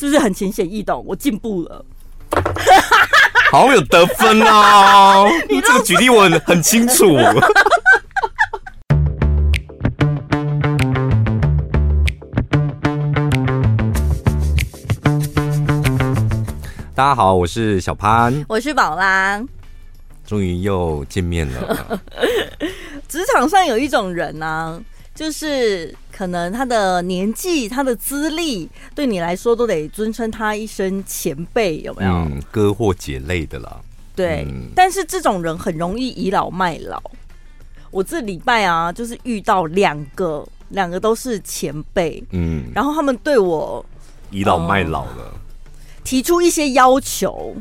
是不是很浅显易懂？我进步了，好有得分哦。你这个举例我很很清楚。大家好，我是小潘，我是宝拉，终于又见面了。职场上有一种人呢、啊，就是可能他的年纪、他的资历，对你来说都得尊称他一声前辈，有没有？嗯，哥或姐类的啦。对、嗯，但是这种人很容易倚老卖老。我这礼拜啊，就是遇到两个，两个都是前辈，嗯，然后他们对我倚老卖老了。嗯提出一些要求，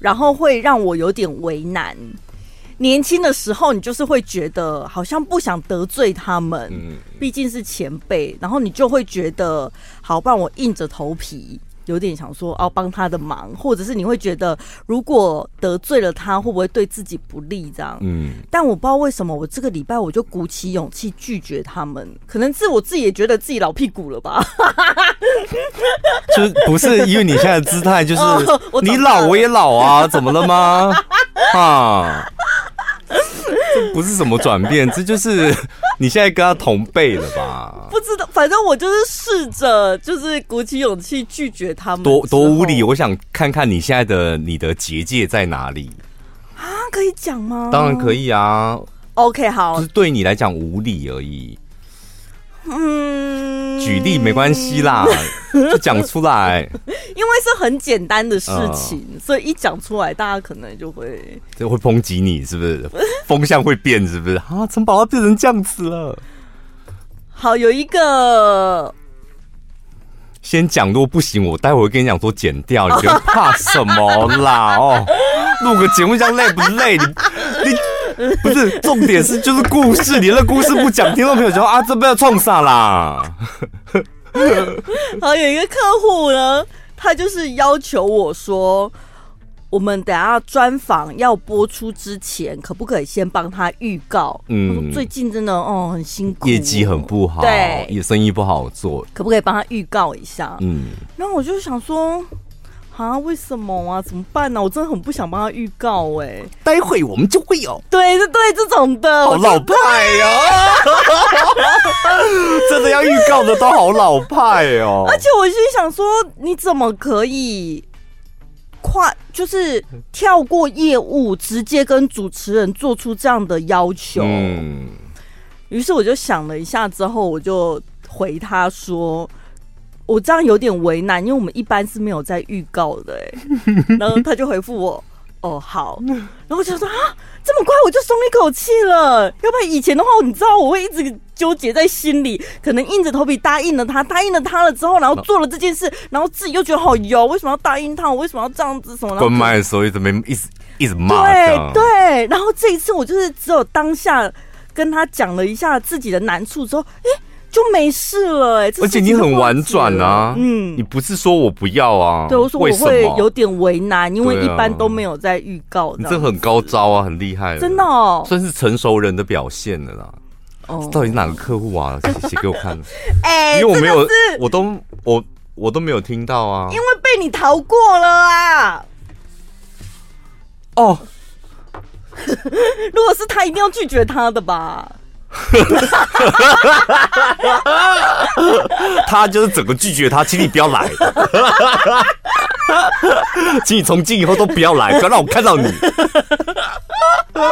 然后会让我有点为难。年轻的时候，你就是会觉得好像不想得罪他们，嗯，毕竟是前辈，然后你就会觉得，好，不然我硬着头皮。有点想说哦，帮他的忙，或者是你会觉得，如果得罪了他，会不会对自己不利？这样，嗯。但我不知道为什么，我这个礼拜我就鼓起勇气拒绝他们，可能是我自己也觉得自己老屁股了吧。就不是因为你现在的姿态，就是 你老我也老啊，怎么了吗？啊，这不是什么转变，这就是。你现在跟他同辈了吧？不知道，反正我就是试着，就是鼓起勇气拒绝他们。多多无理！我想看看你现在的你的结界在哪里啊？可以讲吗？当然可以啊。OK，好，就是对你来讲无理而已。嗯，举例没关系啦，就讲出来。因为是很简单的事情，嗯、所以一讲出来，大家可能就会就会抨击你，是不是？风向会变，是不是？啊，陈宝要变成这样子了。好，有一个先讲，如果不行，我待会跟你讲说剪掉。你觉得怕什么啦？哦，录个节目这样累不累？你你 不是重点是就是故事，你那故事不讲，听众朋友就说啊，这不要冲啥啦。好，有一个客户呢。他就是要求我说，我们等下专访要播出之前，可不可以先帮他预告？嗯，最近真的哦很辛苦，业绩很不好，对，也生意不好做，可不可以帮他预告一下？嗯，然后我就想说，啊，为什么啊？怎么办呢？我真的很不想帮他预告哎。待会我们就会有，对对对，这种的，好老派啊，真的要预告的都好老派哦。而且我心想说，你怎么可以跨，就是跳过业务，直接跟主持人做出这样的要求？嗯。于是我就想了一下，之后我就回他说。我这样有点为难，因为我们一般是没有在预告的哎，然后他就回复我，哦好，然后我就说啊，这么快我就松一口气了，要不然以前的话，你知道我会一直纠结在心里，可能硬着头皮答应了他，答应了他了之后，然后做了这件事，然后自己又觉得好油，为什么要答应他？我为什么要这样子？什么？关麦的时候一直没一直一直骂，对对，然后这一次我就是只有当下跟他讲了一下自己的难处之后，哎。就没事了而且你很婉转啊，嗯，你不是说我不要啊？对，我说我会有点为难，因为一般都没有在预告、啊。你这很高招啊，很厉害，真的，哦，算是成熟人的表现了啦。哦，到底哪个客户啊？写给我看。哎、欸，因为我没有，我都我我都没有听到啊，因为被你逃过了啊。哦，如果是他，一定要拒绝他的吧。他就是整个拒绝他，请你不要来，请你从今以后都不要来，不要让我看到你。哎、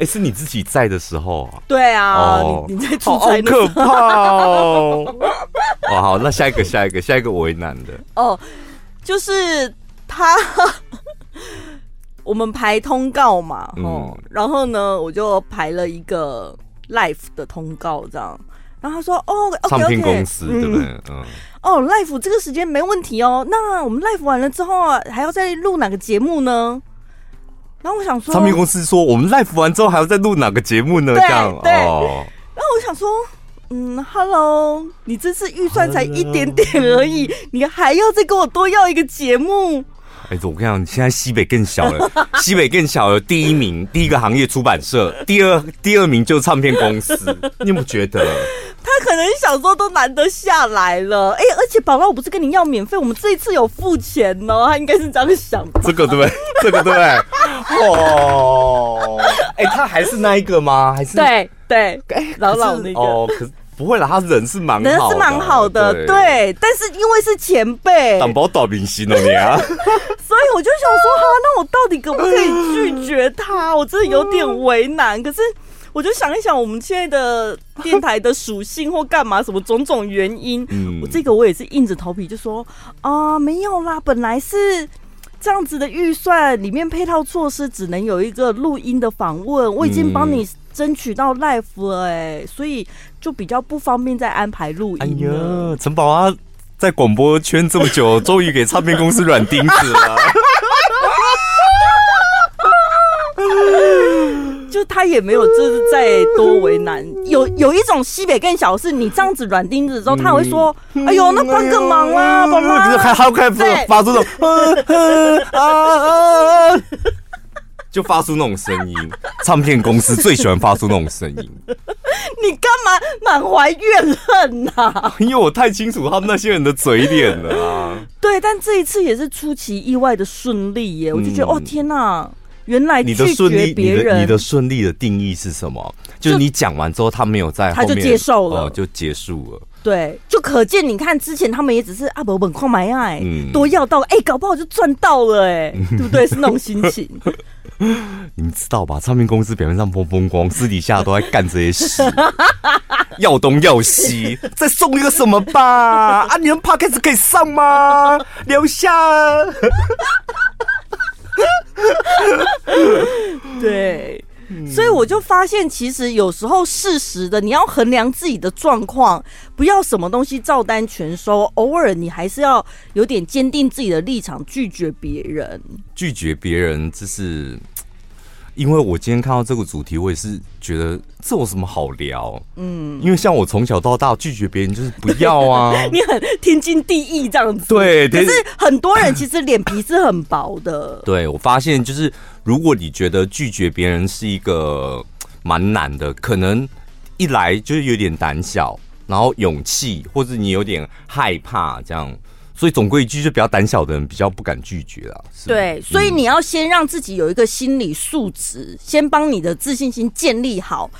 欸，是你自己在的时候啊？对啊，哦、你，在出差的时候，好可怕哦。哦，好，那下一个，下一个，下一个我为难的哦，就是他。我们排通告嘛，哦、嗯，然后呢，我就排了一个 live 的通告，这样。然后他说：“哦，okay, okay, 唱片公司、嗯、对不对？嗯。哦，live 这个时间没问题哦。那我们 live 完了之后啊，还要再录哪个节目呢？然后我想说，唱片公司说我们 live 完之后还要再录哪个节目呢？这样对。哦。然后我想说，嗯，Hello，你这次预算才一点点而已，你还要再跟我多要一个节目？哎，我跟你讲，现在西北更小了，西北更小了。第一名，第一个行业出版社，第二第二名就是唱片公司。你有没有觉得？他可能想说都难得下来了，哎、欸，而且宝宝，我不是跟你要免费，我们这一次有付钱哦，他应该是这样想的。这个对不对，这个对，哦，哎、欸，他还是那一个吗？还是对对，哎、欸，老老那个哦，可是。不会啦，他人是蛮人是蛮好的，对，对。但是因为是前辈，胆包大明星了你啊，所以我就想说，哈，那我到底可不可以拒绝他？我真的有点为难。可是我就想一想，我们现在的电台的属性或干嘛，什么种种原因，嗯，我这个我也是硬着头皮就说啊、呃，没有啦，本来是这样子的预算，里面配套措施只能有一个录音的访问，我已经帮你。争取到 live 了哎，所以就比较不方便再安排录音。哎呀，陈宝啊，在广播圈这么久，终于给唱片公司软钉子了。就他也没有，就是再多为难。有有一种西北更小，是你这样子软钉子之后，他会说：“哎呦，那帮个忙啊，帮忙。”还还开发发出那种啊啊啊！就发出那种声音，唱片公司最喜欢发出那种声音。你干嘛满怀怨恨呐、啊？因为我太清楚他们那些人的嘴脸了啊。对，但这一次也是出其意外的顺利耶，我就觉得、嗯、哦天哪，原来拒绝别人，你的顺利的定义是什么？就是你讲完之后，他没有在他就接受了，呃、就结束了。对，就可见你看之前他们也只是啊不本矿买爱，多要到哎、欸，搞不好就赚到了哎，对不对？是那种心情。你们知道吧？唱片公司表面上风风光，私底下都在干这些事，要东要西，再送一个什么吧？啊，你们 Podcast 可以上吗？留下。对。所以我就发现，其实有时候适时的，你要衡量自己的状况，不要什么东西照单全收，偶尔你还是要有点坚定自己的立场，拒绝别人。拒绝别人，这是因为我今天看到这个主题，我也是觉得这有什么好聊？嗯，因为像我从小到大拒绝别人就是不要啊，你很天经地义这样子。对，可是很多人其实脸皮是很薄的。对，我发现就是。如果你觉得拒绝别人是一个蛮难的，可能一来就是有点胆小，然后勇气，或者你有点害怕这样，所以总归一句，就比较胆小的人比较不敢拒绝了。对，所以你要先让自己有一个心理素质，先帮你的自信心建立好。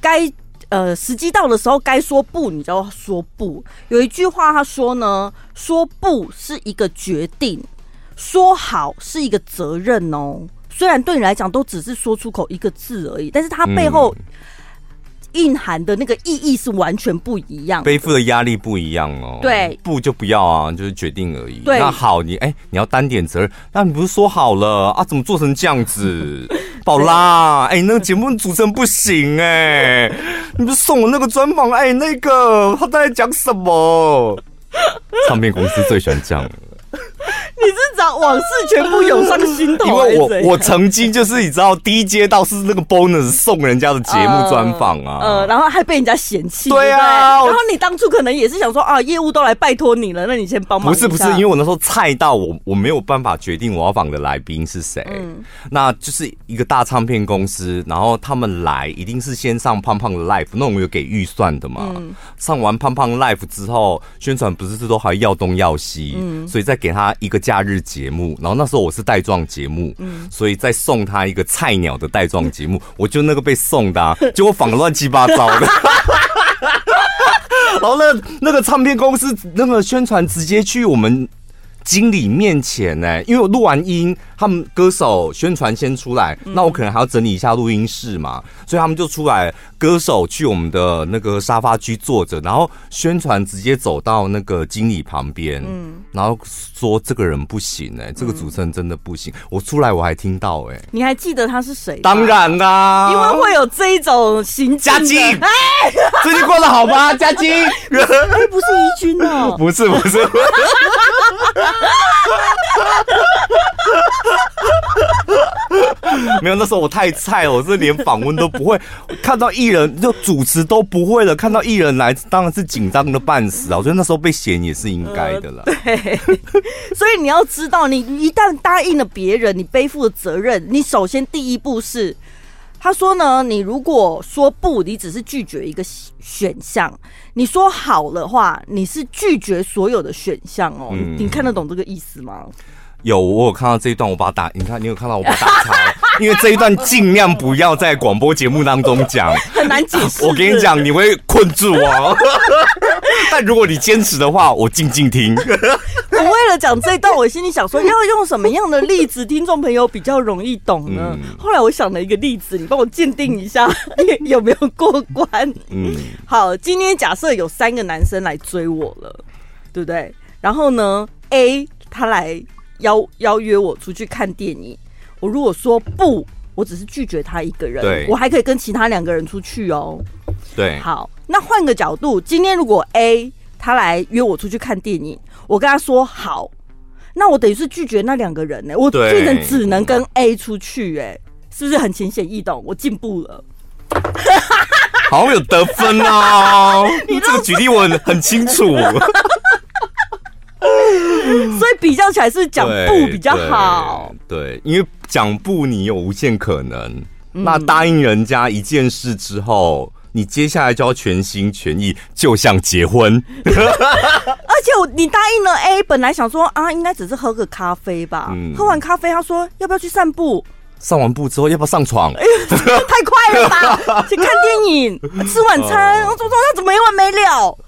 该呃时机到的时候，该说不，你就要说不。有一句话他说呢，说不是一个决定。说好是一个责任哦，虽然对你来讲都只是说出口一个字而已，但是它背后蕴含的那个意义是完全不一样，背负的压力不一样哦。对，不就不要啊，就是决定而已。对，那好，你哎、欸，你要担点责任，那你不是说好了啊？怎么做成这样子？宝拉，哎、欸，那个节目主持人不行哎、欸，你不是送我那个专访？哎、欸，那个他在讲什么？唱片公司最喜欢这样。你是找往事全部涌上心头？因为我我曾经就是你知道，第一阶到是那个 bonus 送人家的节目专访啊，呃，然后还被人家嫌弃，对啊，然后你当初可能也是想说啊，业务都来拜托你了，那你先帮忙。不是不是，因为我那时候菜到我我没有办法决定我要访的来宾是谁，嗯，那就是一个大唱片公司，然后他们来一定是先上胖胖的 life，那我们有给预算的嘛，嗯，上完胖胖 life 之后，宣传不是都还要东要西，嗯，所以再给他一个假日节目，然后那时候我是带状节目，嗯，所以再送他一个菜鸟的带状节目，我就那个被送的，啊，结果仿的乱七八糟的，然后那那个唱片公司那个宣传直接去我们经理面前呢，欸，因为我录完音，他们歌手宣传先出来，那我可能还要整理一下录音室嘛，所以他们就出来，歌手去我们的那个沙发区坐着，然后宣传直接走到那个经理旁边，嗯，然后说这个人不行哎，这个主持人真的不行，我出来我还听到哎，你还记得他是谁？当然啦，因为会有这一种行家金，哎，最近过得好吗？家金，哎，不是怡君哦，不 是不是。没有，那时候我太菜了，我是连访问都不会，看到艺人就主持都不会了，看到艺人来当然是紧张的半死啊！我觉得那时候被嫌也是应该的啦。呃、对，所以你要知道，你一旦答应了别人，你背负的责任，你首先第一步是。他说呢，你如果说不，你只是拒绝一个选项；你说好的话，你是拒绝所有的选项哦。嗯、你看得懂这个意思吗？有，我有看到这一段，我把它打。你看，你有看到我把它打叉？因为这一段尽量不要在广播节目当中讲，很难解释。我跟你讲，你会困住我。但如果你坚持的话，我静静听。我为了讲这一段，我心里想说，要用什么样的例子，听众朋友比较容易懂呢？嗯、后来我想了一个例子，你帮我鉴定一下 有没有过关。嗯，好，今天假设有三个男生来追我了，对不对？然后呢，A 他来邀邀约我出去看电影，我如果说不，我只是拒绝他一个人，对我还可以跟其他两个人出去哦。对，好，那换个角度，今天如果 A 他来约我出去看电影。我跟他说好，那我等于是拒绝那两个人呢、欸，我变成只能跟 A 出去、欸，哎，是不是很浅显易懂？我进步了，好有得分哦！你这个举例我很很清楚，所以比较起来是讲不比较好，对，对，因为讲不你有无限可能，嗯、那答应人家一件事之后。你接下来就要全心全意，就像结婚。而且我你答应了 A，本来想说啊，应该只是喝个咖啡吧。嗯、喝完咖啡，他说要不要去散步？上完步之后要不要上床？哎呀，太快了吧！去看电影、吃晚餐，我怎么他怎么没完没了？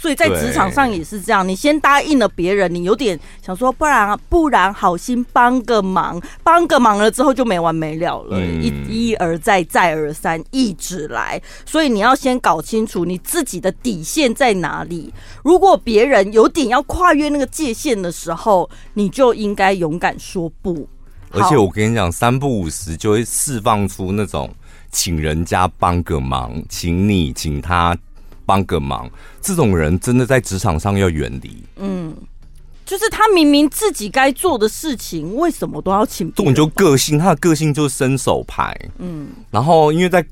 所以在职场上也是这样，你先答应了别人，你有点想说，不然不然好心帮个忙，帮个忙了之后就没完没了了，一一而再再而三一直来，所以你要先搞清楚你自己的底线在哪里。如果别人有点要跨越那个界限的时候，你就应该勇敢说不。而且我跟你讲，三不五时就会释放出那种请人家帮个忙，请你请他。帮个忙，这种人真的在职场上要远离。嗯，就是他明明自己该做的事情，为什么都要请？这种就个性，他的个性就是伸手牌。嗯，然后因为在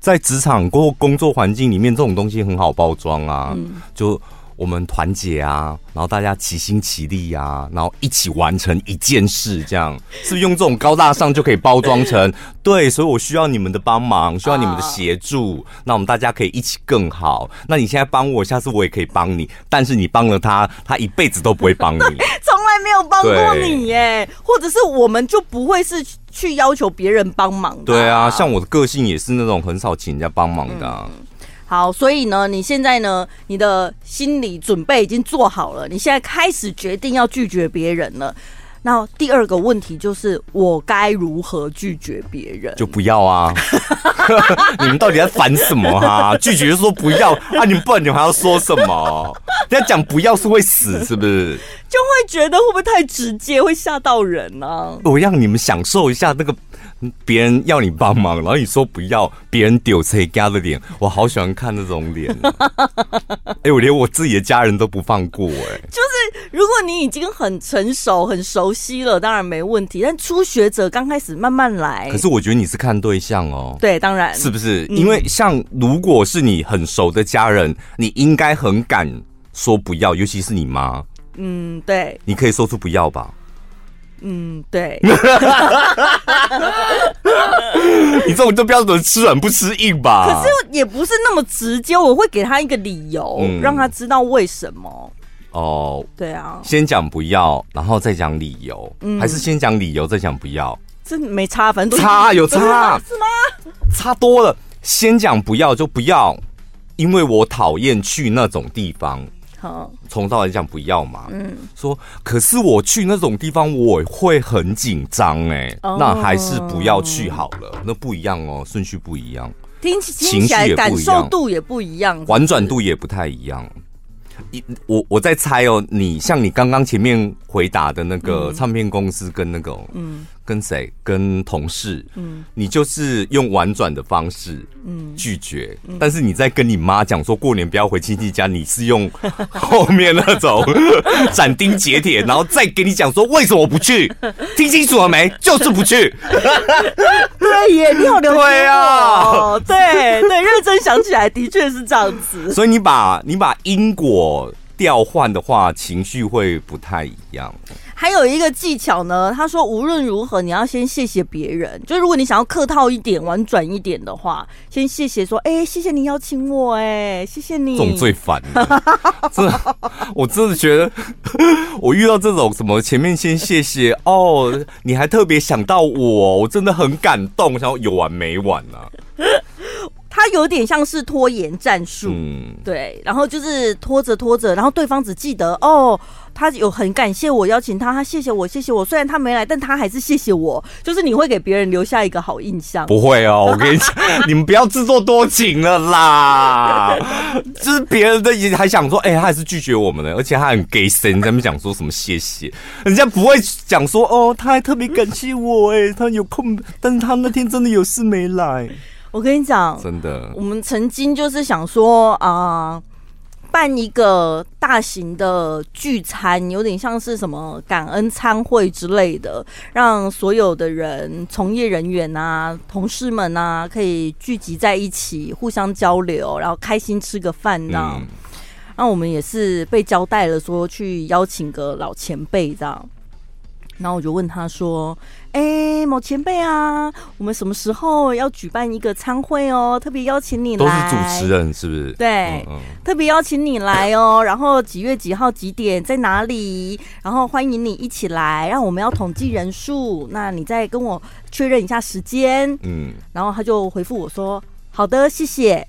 在职场或工作环境里面，这种东西很好包装啊，嗯、就。我们团结啊，然后大家齐心齐力啊，然后一起完成一件事，这样是不是用这种高大上就可以包装成对？所以我需要你们的帮忙，需要你们的协助，那我们大家可以一起更好。那你现在帮我，下次我也可以帮你，但是你帮了他，他一辈子都不会帮你，从来没有帮过你耶，或者是我们就不会是去要求别人帮忙的。对啊，像我的个性也是那种很少请人家帮忙的啊。嗯好，所以呢，你现在呢，你的心理准备已经做好了，你现在开始决定要拒绝别人了。那第二个问题就是，我该如何拒绝别人？就不要啊！你们到底在烦什么哈、啊？拒绝就说不要啊！你们不然你们还要说什么？人家讲不要是会死，是不是？就会觉得会不会太直接，会吓到人呢、啊？我让你们享受一下那个。别人要你帮忙，然后你说不要，别人丢车家的脸，我好喜欢看那种脸。哎、欸，我连我自己的家人都不放过哎、欸。就是如果你已经很成熟、很熟悉了，当然没问题。但初学者刚开始慢慢来。可是我觉得你是看对象哦。对，当然是不是？因为像如果是你很熟的家人，你应该很敢说不要，尤其是你妈。嗯，对。你可以说出不要吧。嗯，对。你这种就标准吃软不吃硬吧？可是也不是那么直接，我会给他一个理由，嗯、让他知道为什么。哦，对啊，先讲不要，然后再讲理由，嗯、还是先讲理由再讲不要？这没差，反正差有差是吗？差多了。先讲不要就不要，因为我讨厌去那种地方。从头来讲不要嘛，嗯，说可是我去那种地方我会很紧张哎，那还是不要去好了，那不一样哦，顺序不一样，听听起来感受度也不一样，婉转度也不太一样。一我我在猜哦，你像你刚刚前面回答的那个唱片公司跟那个嗯跟谁？跟同事。嗯，你就是用婉转的方式，嗯，拒绝。嗯、但是你在跟你妈讲说过年不要回亲戚家，你是用 后面那种 斩钉截铁，然后再给你讲说为什么不去？听清楚了没？就是不去。对耶，你好了解我。对啊，对对，认真想起来的确是这样子。所以你把你把因果调换的话，情绪会不太一样。还有一个技巧呢，他说无论如何你要先谢谢别人，就如果你想要客套一点、婉转一点的话，先谢谢说，哎、欸，谢谢你邀请我、欸，哎，谢谢你。这种最烦的，真的，我真的觉得我遇到这种什么前面先谢谢哦，你还特别想到我，我真的很感动，想要有完没完啊。他有点像是拖延战术，嗯，对，然后就是拖着拖着，然后对方只记得哦，他有很感谢我邀请他，他谢谢我，谢谢我。虽然他没来，但他还是谢谢我。就是你会给别人留下一个好印象。不会哦，我跟你讲，你们不要自作多情了啦。就是别人的也还想说，哎、欸，他还是拒绝我们的，而且他很给神，在那边讲说什么谢谢，人家不会讲说哦，他还特别感谢我，哎，他有空，但是他那天真的有事没来。我跟你讲，真的，我们曾经就是想说啊、呃，办一个大型的聚餐，有点像是什么感恩餐会之类的，让所有的人、从业人员啊、同事们啊，可以聚集在一起，互相交流，然后开心吃个饭这样。嗯、那我们也是被交代了，说去邀请个老前辈这样。然后我就问他说：“哎、欸，某前辈啊，我们什么时候要举办一个参会哦？特别邀请你来，都是主持人是不是？对，嗯嗯特别邀请你来哦。然后几月几号几点在哪里？然后欢迎你一起来。让我们要统计人数，那你再跟我确认一下时间。嗯，然后他就回复我说：好的，谢谢。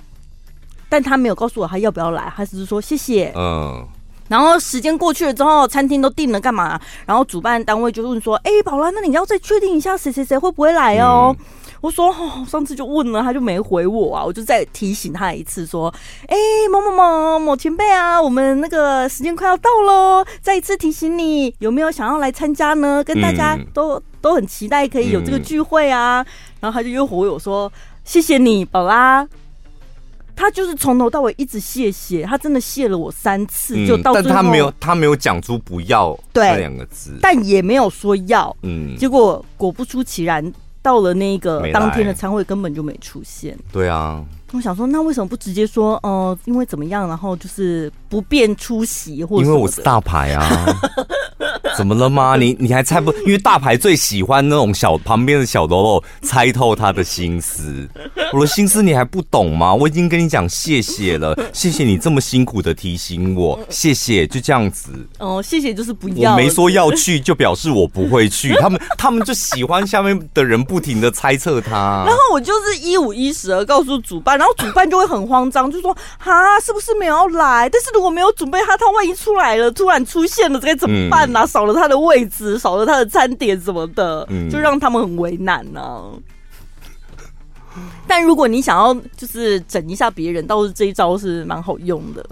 但他没有告诉我他要不要来，他只是说谢谢。嗯。”然后时间过去了之后，餐厅都定了干嘛？然后主办单位就问说：“哎，宝拉，那你要再确定一下谁谁谁会不会来哦？”嗯、我说：“哦，上次就问了，他就没回我啊。”我就再提醒他一次说：“哎，某某某某前辈啊，我们那个时间快要到喽，再一次提醒你，有没有想要来参加呢？跟大家都、嗯、都很期待可以有这个聚会啊。嗯”然后他就又回我说：“谢谢你，宝拉。”他就是从头到尾一直谢谢，他真的谢了我三次，嗯、就到最后，但他没有，他没有讲出不要这两个字，但也没有说要，嗯，结果果不出其然，到了那个当天的餐会根本就没出现，对啊。我想说，那为什么不直接说，哦、呃，因为怎么样，然后就是不便出席，或者因为我是大牌啊，怎么了吗？你你还猜不？因为大牌最喜欢那种小旁边的小喽啰猜透他的心思，我的心思你还不懂吗？我已经跟你讲谢谢了，谢谢你这么辛苦的提醒我，谢谢，就这样子。哦，谢谢就是不要，我没说要去，就表示我不会去。他们他们就喜欢下面的人不停的猜测他，然后我就是一五一十的告诉主办。然后主办就会很慌张，就说：“哈，是不是没有要来？但是如果没有准备他，他万一出来了，突然出现了，该怎么办呢、啊？嗯、少了他的位置，少了他的餐点什么的，嗯、就让他们很为难呢、啊。但如果你想要就是整一下别人，倒是这一招是蛮好用的。”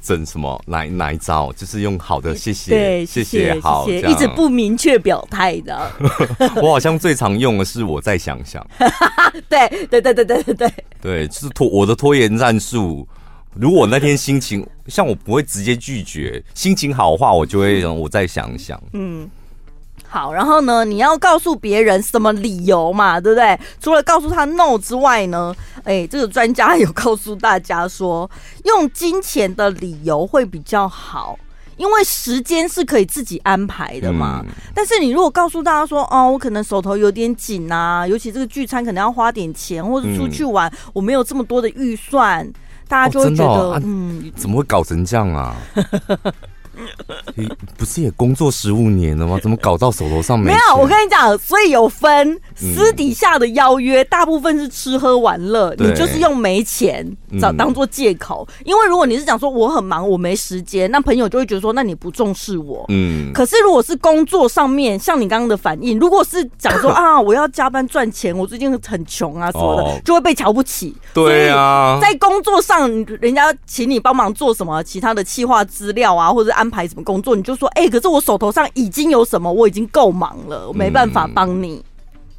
整什么？哪哪一招？就是用好的，谢谢，对，谢谢，好，一直不明确表态的。我好像最常用的是我再想想。对对对对对对对，对，就是拖我的拖延战术。如果那天心情像我不会直接拒绝，心情好的话，我就会让我再想想。嗯。好，然后呢，你要告诉别人什么理由嘛，对不对？除了告诉他 no 之外呢，哎，这个专家有告诉大家说，用金钱的理由会比较好，因为时间是可以自己安排的嘛。嗯、但是你如果告诉大家说，哦，我可能手头有点紧啊，尤其这个聚餐可能要花点钱，或者出去玩，嗯、我没有这么多的预算，大家就会觉得，哦哦、嗯，怎么会搞成这样啊？不是也工作十五年了吗？怎么搞到手头上没？没有，我跟你讲，所以有分私底下的邀约，大部分是吃喝玩乐，你就是用没钱找当做借口。因为如果你是讲说我很忙，我没时间，那朋友就会觉得说，那你不重视我。嗯。可是如果是工作上面，像你刚刚的反应，如果是讲说 啊，我要加班赚钱，我最近很穷啊什么的，就会被瞧不起。对啊。在工作上，人家请你帮忙做什么其他的企划资料啊，或者安。排什么工作，你就说，哎、欸，可是我手头上已经有什么，我已经够忙了，我没办法帮你、嗯。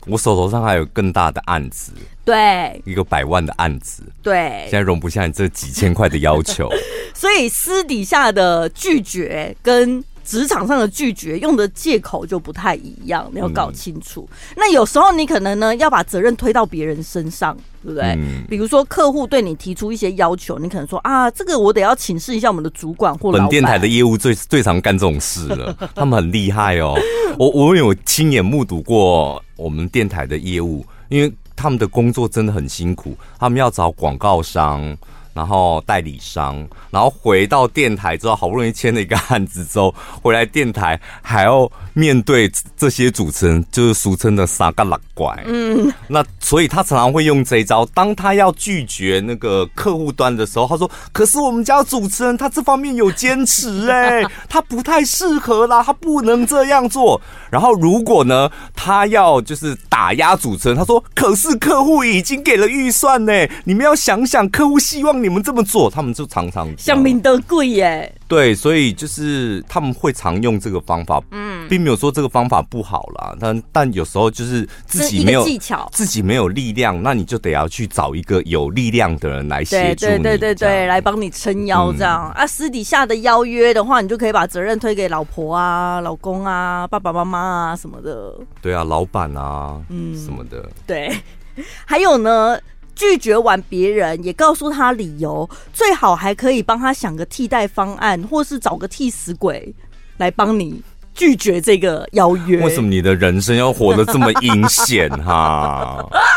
我手头上还有更大的案子，对，一个百万的案子，对，现在容不下你这几千块的要求，所以私底下的拒绝跟。职场上的拒绝用的借口就不太一样，你要搞清楚。嗯、那有时候你可能呢要把责任推到别人身上，对不对？嗯、比如说客户对你提出一些要求，你可能说啊，这个我得要请示一下我们的主管或老板。本电台的业务最最常干这种事了，他们很厉害哦。我我有亲眼目睹过我们电台的业务，因为他们的工作真的很辛苦，他们要找广告商。然后代理商，然后回到电台之后，好不容易签了一个案子之后，回来电台还要面对这些主持人，就是俗称的三角六怪。嗯，那所以他常常会用这一招，当他要拒绝那个客户端的时候，他说：“可是我们家主持人他这方面有坚持，哎，他不太适合啦，他不能这样做。”然后如果呢，他要就是打压主持人，他说：“可是客户已经给了预算呢，你们要想想，客户希望。”你们这么做，他们就常常想明得贵耶。对，所以就是他们会常用这个方法，嗯，并没有说这个方法不好啦。但但有时候就是自己没有技巧，自己没有力量，那你就得要去找一个有力量的人来协助你，对对对对，来帮你撑腰这样、嗯、啊。私底下的邀约的话，你就可以把责任推给老婆啊、老公啊、爸爸妈妈啊什么的。对啊，老板啊，嗯，什么的。对，还有呢。拒绝完别人，也告诉他理由，最好还可以帮他想个替代方案，或是找个替死鬼来帮你拒绝这个邀约。为什么你的人生要活得这么阴险哈？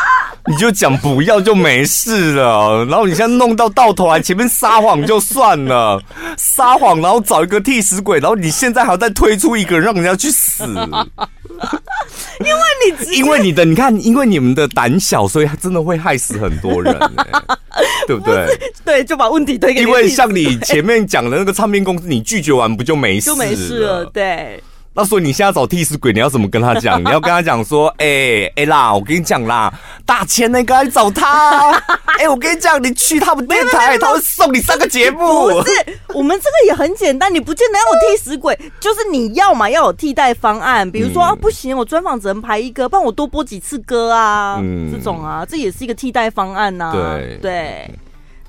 你就讲不要就没事了，然后你现在弄到到头来前面撒谎就算了，撒谎然后找一个替死鬼，然后你现在还要再推出一个让人家去死，因为你因为你的你看，因为你们的胆小，所以他真的会害死很多人，欸，对不对？对，就把问题推给你。因为像你前面讲的那个唱片公司，你拒绝完不就没事就没事了？对。那所以你现在找替死鬼，你要怎么跟他讲？你要跟他讲说，哎、欸、哎、欸、啦，我跟你讲啦，大千那个，你找他。哎、欸，我跟你讲，你去他们电台，他会送你上个节目。不是，我们这个也很简单，你不见得要有替死鬼，就是你要嘛要有替代方案。比如说、嗯、啊，不行，我专访只能排一个，帮我多播几次歌啊，嗯、这种啊，这也是一个替代方案呐、啊。对对。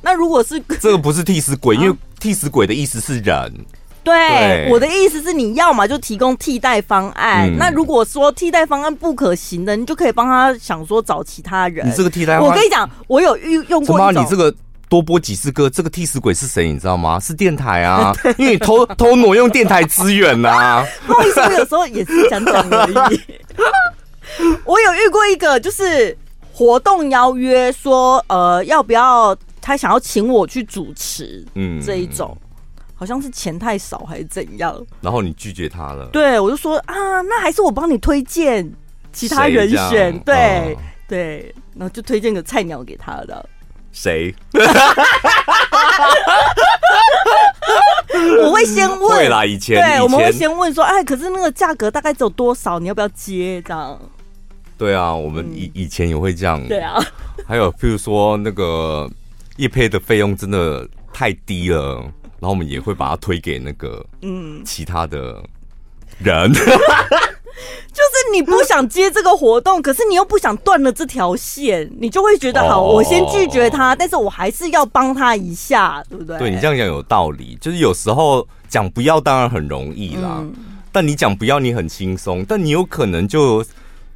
那如果是这个不是替死鬼，因为替死鬼的意思是人。对，对我的意思是，你要嘛就提供替代方案。嗯、那如果说替代方案不可行的，你就可以帮他想说找其他人。你这个替代方案，我跟你讲，我有遇用过。什么？你这个多播几次歌，这个替死鬼是谁？你知道吗？是电台啊，因为你偷偷挪用电台资源呐、啊。不好意思，我有时候也是讲讲而已。我有遇过一个，就是活动邀约说，呃，要不要他想要请我去主持，嗯，这一种。好像是钱太少还是怎样，然后你拒绝他了。对，我就说啊，那还是我帮你推荐其他人选。对、哦、对，然后就推荐个菜鸟给他的。谁？我会先问。会啦，以前。对，我们会先问说，哎，可是那个价格大概只有多少？你要不要接？这样。对啊，我们以以前也会这样。对啊。还有，譬如说那个叶配的费用真的太低了。然后我们也会把它推给那个嗯其他的人，就是你不想接这个活动，可是你又不想断了这条线，你就会觉得好，我先拒绝他，但是我还是要帮他一下，对不对？对，你这样讲有道理，就是有时候讲不要当然很容易啦，但你讲不要你很轻松，但你有可能就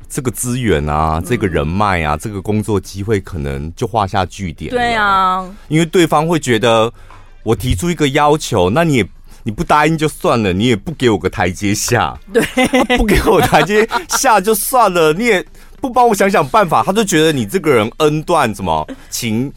这个资源啊，这个人脉啊，这个工作机会可能就画下句点。对啊，因为对方会觉得。我提出一个要求，那你也你不答应就算了，你也不给我个台阶下，对，不给我台阶下就算了，你也不帮我想想办法，他就觉得你这个人恩断什么情，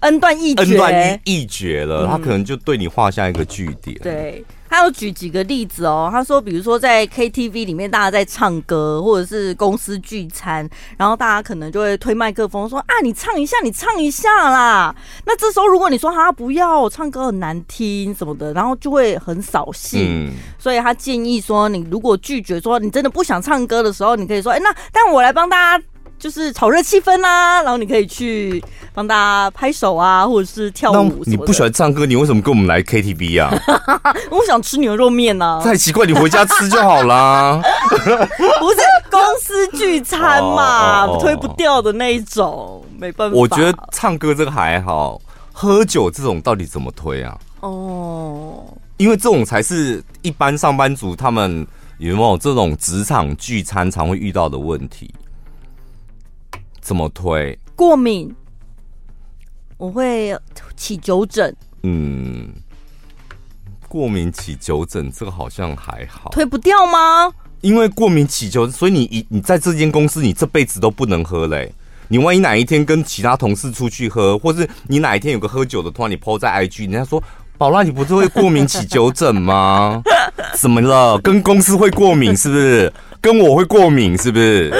恩断义恩断义义绝了，他可能就对你画下一个句点，对。他有举几个例子哦，他说，比如说在 KTV 里面，大家在唱歌，或者是公司聚餐，然后大家可能就会推麦克风说啊，你唱一下，你唱一下啦。那这时候如果你说他不要，唱歌很难听什么的，然后就会很扫兴。嗯、所以他建议说，你如果拒绝说你真的不想唱歌的时候，你可以说，哎，那但我来帮大家就是炒热气氛啊，然后你可以去帮大家拍手啊，或者是跳舞。你不喜欢唱歌，你为什么跟我们来 KTV 啊？我想吃牛肉面啊。太奇怪，你回家吃就好啦。不是公司聚餐嘛，推不掉的那一种，没办法。我觉得唱歌这个还好，喝酒这种到底怎么推啊？哦，因为这种才是一般上班族他们有没有这种职场聚餐常会遇到的问题。怎么推？过敏，我会起酒疹。嗯，过敏起酒疹，这个好像还好。推不掉吗？因为过敏起酒，所以你一你在这间公司，你这辈子都不能喝嘞。你万一哪一天跟其他同事出去喝，或是你哪一天有个喝酒的，突然你 po 在 IG，人家说宝拉，你不是会过敏起酒疹吗？怎么了？跟公司会过敏是不是？跟我会过敏是不是？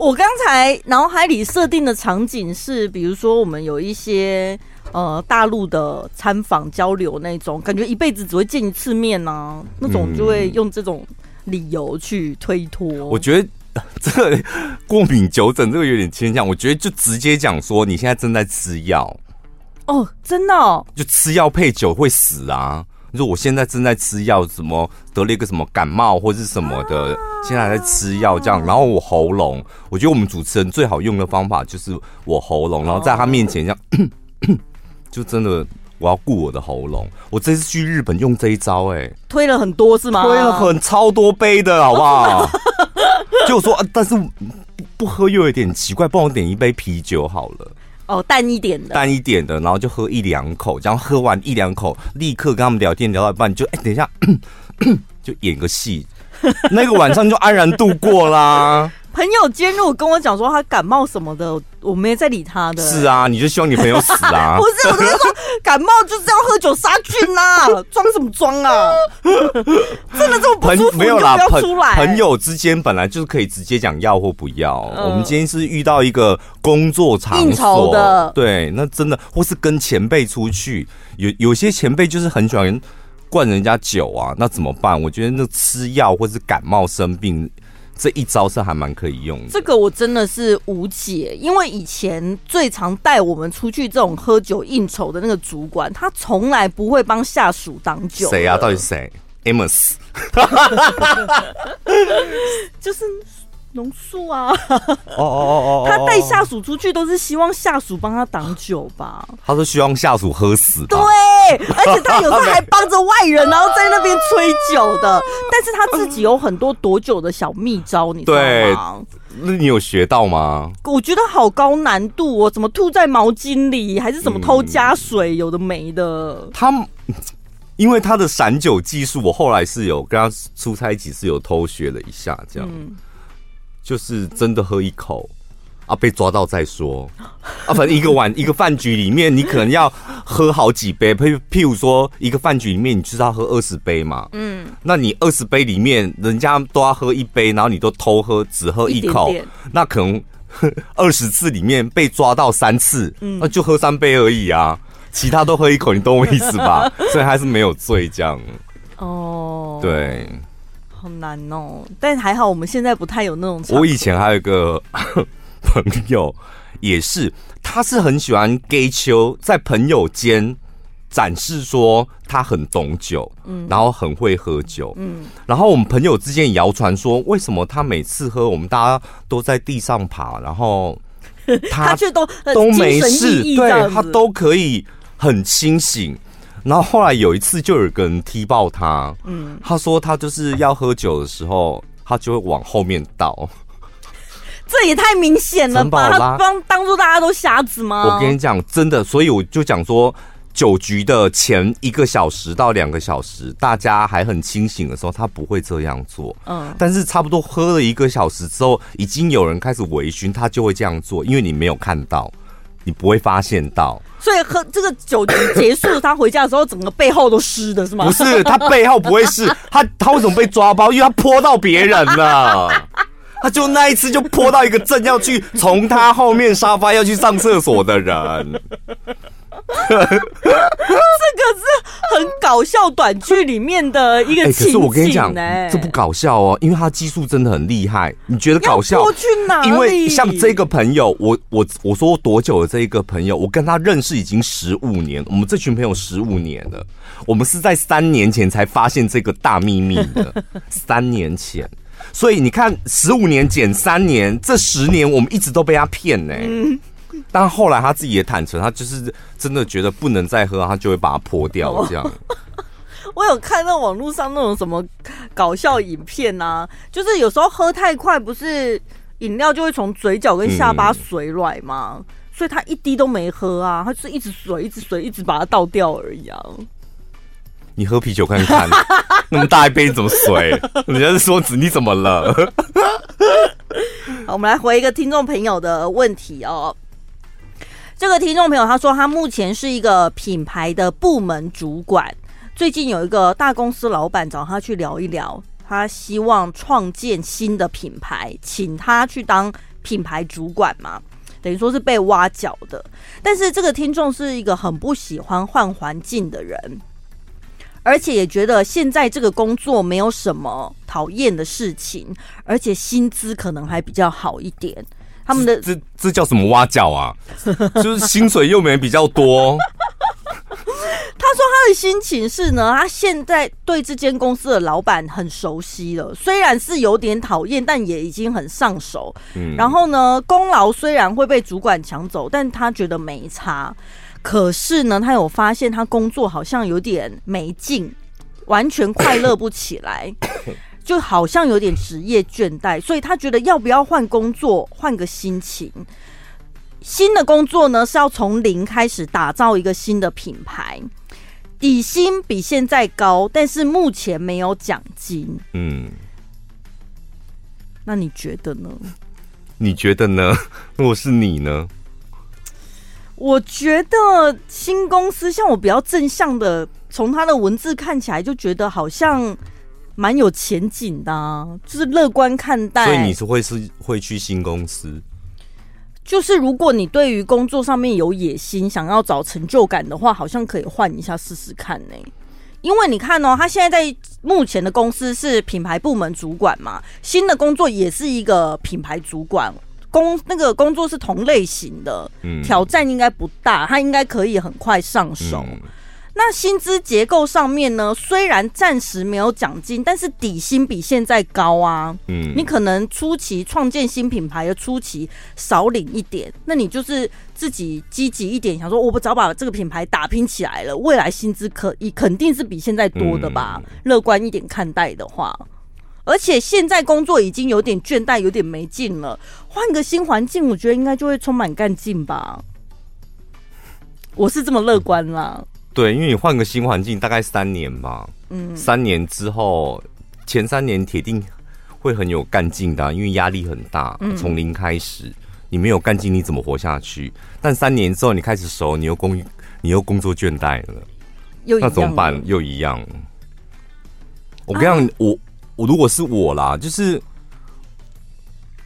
我刚才脑海里设定的场景是，比如说我们有一些呃大陆的参访交流那种，感觉一辈子只会见一次面呢、啊，那种就会用这种理由去推脱。我觉得这个过敏酒疹这个有点牵强，我觉得就直接讲说你现在正在吃药哦，真的、哦，就吃药配酒会死啊。你说我现在正在吃药，什么得了一个什么感冒或是什么的，现在还在吃药这样，然后我喉咙，我觉得我们主持人最好用的方法就是我喉咙，然后在他面前这样，就真的我要顾我的喉咙。我这次去日本用这一招，哎，推了很多是吗？推了很超多杯的好不好？就说，但是不喝又有点奇怪，帮我点一杯啤酒好了。哦，淡一点的，淡一点的，然后就喝一两口，然后喝完一两口，立刻跟他们聊天聊到一半，就哎、等一下，就演个戏，那个晚上就安然度过啦。朋友今天如果跟我讲说他感冒什么的，我没在理他的。是啊，你就希望你朋友死啊？不是，我是说感冒就是要喝酒杀菌啊，装什么装啊？真的这么不舒服？没有啦，朋朋友之间本来就是可以直接讲要或不要。嗯、我们今天是遇到一个工作场所，的，对，那真的或是跟前辈出去，有有些前辈就是很喜欢灌人家酒啊，那怎么办？我觉得那吃药或是感冒生病。这一招是还蛮可以用的。这个我真的是无解，因为以前最常带我们出去这种喝酒应酬的那个主管，他从来不会帮下属挡酒。谁啊？到底是谁？Amos，就是。龙树啊！哦哦哦哦！他带下属出去都是希望下属帮他挡酒吧？他说希望下属喝死。对，而且他有时候还帮着外人，然后在那边吹酒的。但是他自己有很多躲酒的小秘招，你知道吗？那你有学到吗？我觉得好高难度哦，怎么吐在毛巾里，还是怎么偷加水，有的没的。他因为他的散酒技术，我后来是有跟他出差几次，有偷学了一下，这样。嗯就是真的喝一口啊，被抓到再说啊。反正一个晚 一个饭局里面，你可能要喝好几杯。譬譬如说，一个饭局里面，你就是要喝二十杯嘛。嗯，那你二十杯里面，人家都要喝一杯，然后你都偷喝，只喝一口，那可能 二十次里面被抓到三次，那就喝三杯而已啊。其他都喝一口，你懂我意思吧？所以还是没有醉这样。哦，对。好难哦，但还好我们现在不太有那种。我以前还有一个 朋友，也是，他是很喜欢 gay 秋，在朋友间展示说他很懂酒，嗯，然后很会喝酒，嗯，然后我们朋友之间谣传说，为什么他每次喝，我们大家都在地上爬，然后 他却都都没事，对，他都可以很清醒。然后后来有一次，就有个人踢爆他。嗯，他说他就是要喝酒的时候，他就会往后面倒。这也太明显了吧？他当当做大家都瞎子吗？我跟你讲，真的，所以我就讲说，酒局的前一个小时到两个小时，大家还很清醒的时候，他不会这样做。嗯，但是差不多喝了一个小时之后，已经有人开始微醺，他就会这样做，因为你没有看到。你不会发现到，所以喝这个酒局结束，他回家的时候，整个背后都湿的是吗？不是，他背后不会湿，他他为什么被抓包？因为他泼到别人了，他就那一次就泼到一个正要去从他后面沙发要去上厕所的人。这个是很搞笑短剧里面的一个情景、欸。可是我跟你讲，这不搞笑哦，因为他技术真的很厉害。你觉得搞笑？去哪？因为像这个朋友，我我我说多久的这一个朋友，我跟他认识已经十五年，我们这群朋友十五年了。我们是在三年前才发现这个大秘密的，三年前。所以你看，十五年减三年，这十年我们一直都被他骗呢、欸。嗯但后来他自己也坦诚，他就是真的觉得不能再喝，他就会把它泼掉。这样，我有看到网络上那种什么搞笑影片啊，就是有时候喝太快，不是饮料就会从嘴角跟下巴水软吗？嗯、所以他一滴都没喝啊，他就是一直水，一直水，一直把它倒掉而已啊。你喝啤酒看看，那么大一杯怎么水？人家是说子，你怎么了？好，我们来回一个听众朋友的问题哦。这个听众朋友他说，他目前是一个品牌的部门主管。最近有一个大公司老板找他去聊一聊，他希望创建新的品牌，请他去当品牌主管嘛，等于说是被挖角的。但是这个听众是一个很不喜欢换环境的人，而且也觉得现在这个工作没有什么讨厌的事情，而且薪资可能还比较好一点。他们的这这，叫什么挖角啊？就是薪水又没比较多。他说他的心情是呢，他现在对这间公司的老板很熟悉了，虽然是有点讨厌，但也已经很上手。嗯，然后呢，功劳虽然会被主管抢走，但他觉得没差。可是呢，他有发现他工作好像有点没劲，完全快乐不起来。就好像有点职业倦怠，所以他觉得要不要换工作，换个心情。新的工作呢，是要从零开始打造一个新的品牌，底薪比现在高，但是目前没有奖金。嗯，那你觉得呢？你觉得呢？如果是你呢？我觉得新公司像我比较正向的，从他的文字看起来就觉得好像。蛮有前景的啊，就是乐观看待。所以你是会是会去新公司？就是如果你对于工作上面有野心，想要找成就感的话，好像可以换一下试试看呢。因为你看哦，他现在在目前的公司是品牌部门主管嘛，新的工作也是一个品牌主管，工那个工作是同类型的，嗯，挑战应该不大，他应该可以很快上手。嗯那薪资结构上面呢，虽然暂时没有奖金，但是底薪比现在高啊。嗯，你可能初期创建新品牌的初期少领一点，那你就是自己积极一点，想说我不早把这个品牌打拼起来了，未来薪资可以肯定是比现在多的吧？乐观一点看待的话，而且现在工作已经有点倦怠，有点没劲了，换个新环境，我觉得应该就会充满干劲吧。我是这么乐观啦。对，因为你换个新环境，大概三年吧。嗯，三年之后，前三年铁定会很有干劲的，因为压力很大，从零开始，你没有干劲，你怎么活下去？但三年之后，你开始熟，你又工，你又工作倦怠了，又那怎么办？又一样。我跟你讲，我我如果是我啦，就是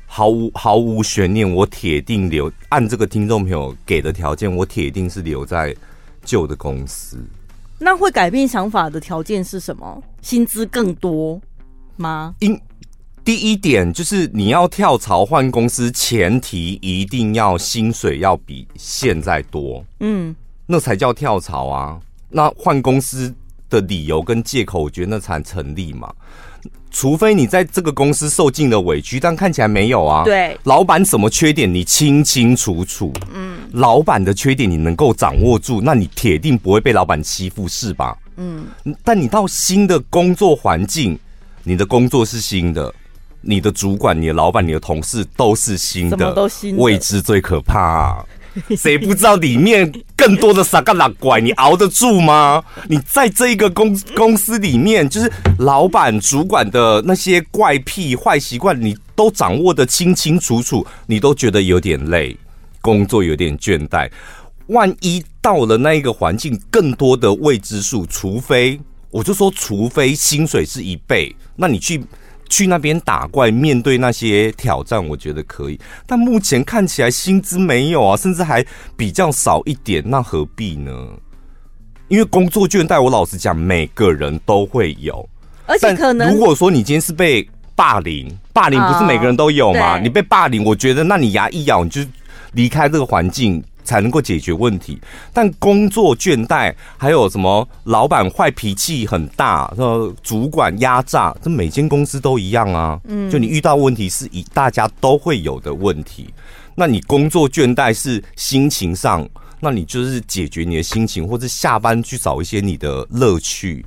毫无毫无悬念，我铁定留。按这个听众朋友给的条件，我铁定是留在。旧的公司，那会改变想法的条件是什么？薪资更多吗？因第一点就是你要跳槽换公司，前提一定要薪水要比现在多，嗯，那才叫跳槽啊。那换公司的理由跟借口，我觉得那才成立嘛。除非你在这个公司受尽了委屈，但看起来没有啊。对，老板什么缺点你清清楚楚。嗯，老板的缺点你能够掌握住，那你铁定不会被老板欺负，是吧？嗯。但你到新的工作环境，你的工作是新的，你的主管、你的老板、你的同事都是新的，都新的，未知最可怕啊。谁不知道里面更多的傻嘎拉怪？你熬得住吗？你在这一个公公司里面，就是老板、主管的那些怪癖、坏习惯，你都掌握得清清楚楚，你都觉得有点累，工作有点倦怠。万一到了那一个环境，更多的未知数，除非我就说，除非薪水是一倍，那你去去那边打怪，面对那些挑战，我觉得可以。但目前看起来薪资没有啊，甚至还比较少一点，那何必呢？因为工作倦怠，我老实讲，每个人都会有。而且可能，如果说你今天是被霸凌，霸凌不是每个人都有吗？你被霸凌，我觉得那你牙一咬，你就离开这个环境。才能够解决问题，但工作倦怠，还有什么老板坏脾气很大，呃，主管压榨，这每间公司都一样啊。嗯，就你遇到问题是以大家都会有的问题，那你工作倦怠是心情上，那你就是解决你的心情，或者下班去找一些你的乐趣。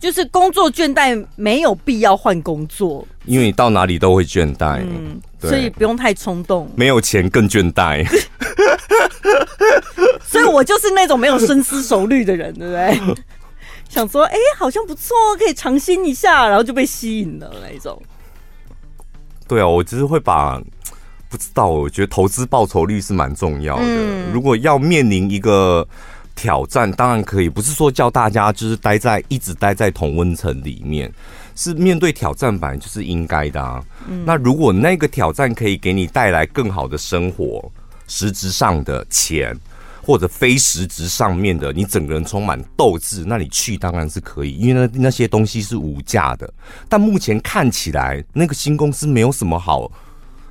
就是工作倦怠没有必要换工作，因为你到哪里都会倦怠，嗯，所以不用太冲动。没有钱更倦怠，所以我就是那种没有深思熟虑的人，对不对？想说，哎、欸，好像不错，可以尝新一下，然后就被吸引了那种。对啊，我只是会把不知道，我觉得投资报酬率是蛮重要的。嗯、如果要面临一个。挑战当然可以，不是说叫大家就是待在一直待在同温层里面，是面对挑战本来就是应该的啊。嗯、那如果那个挑战可以给你带来更好的生活，实质上的钱或者非实质上面的，你整个人充满斗志，那你去当然是可以，因为那那些东西是无价的。但目前看起来，那个新公司没有什么好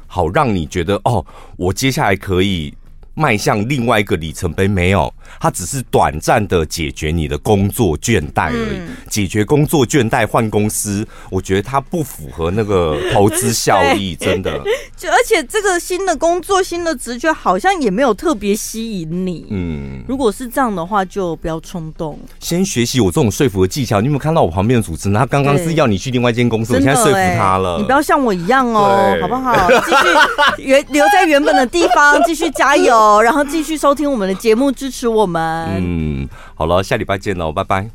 好让你觉得哦，我接下来可以。迈向另外一个里程碑没有，它只是短暂的解决你的工作倦怠而已。嗯、解决工作倦怠换公司，我觉得它不符合那个投资效益，真的。就而且这个新的工作、新的职缺好像也没有特别吸引你。嗯，如果是这样的话，就不要冲动。先学习我这种说服的技巧。你有没有看到我旁边的主持人？他刚刚是要你去另外一间公司，我现在说服他了。你不要像我一样哦，好不好？继续原留在原本的地方，继续加油。然后继续收听我们的节目，支持我们。嗯，好了，下礼拜见喽，拜拜。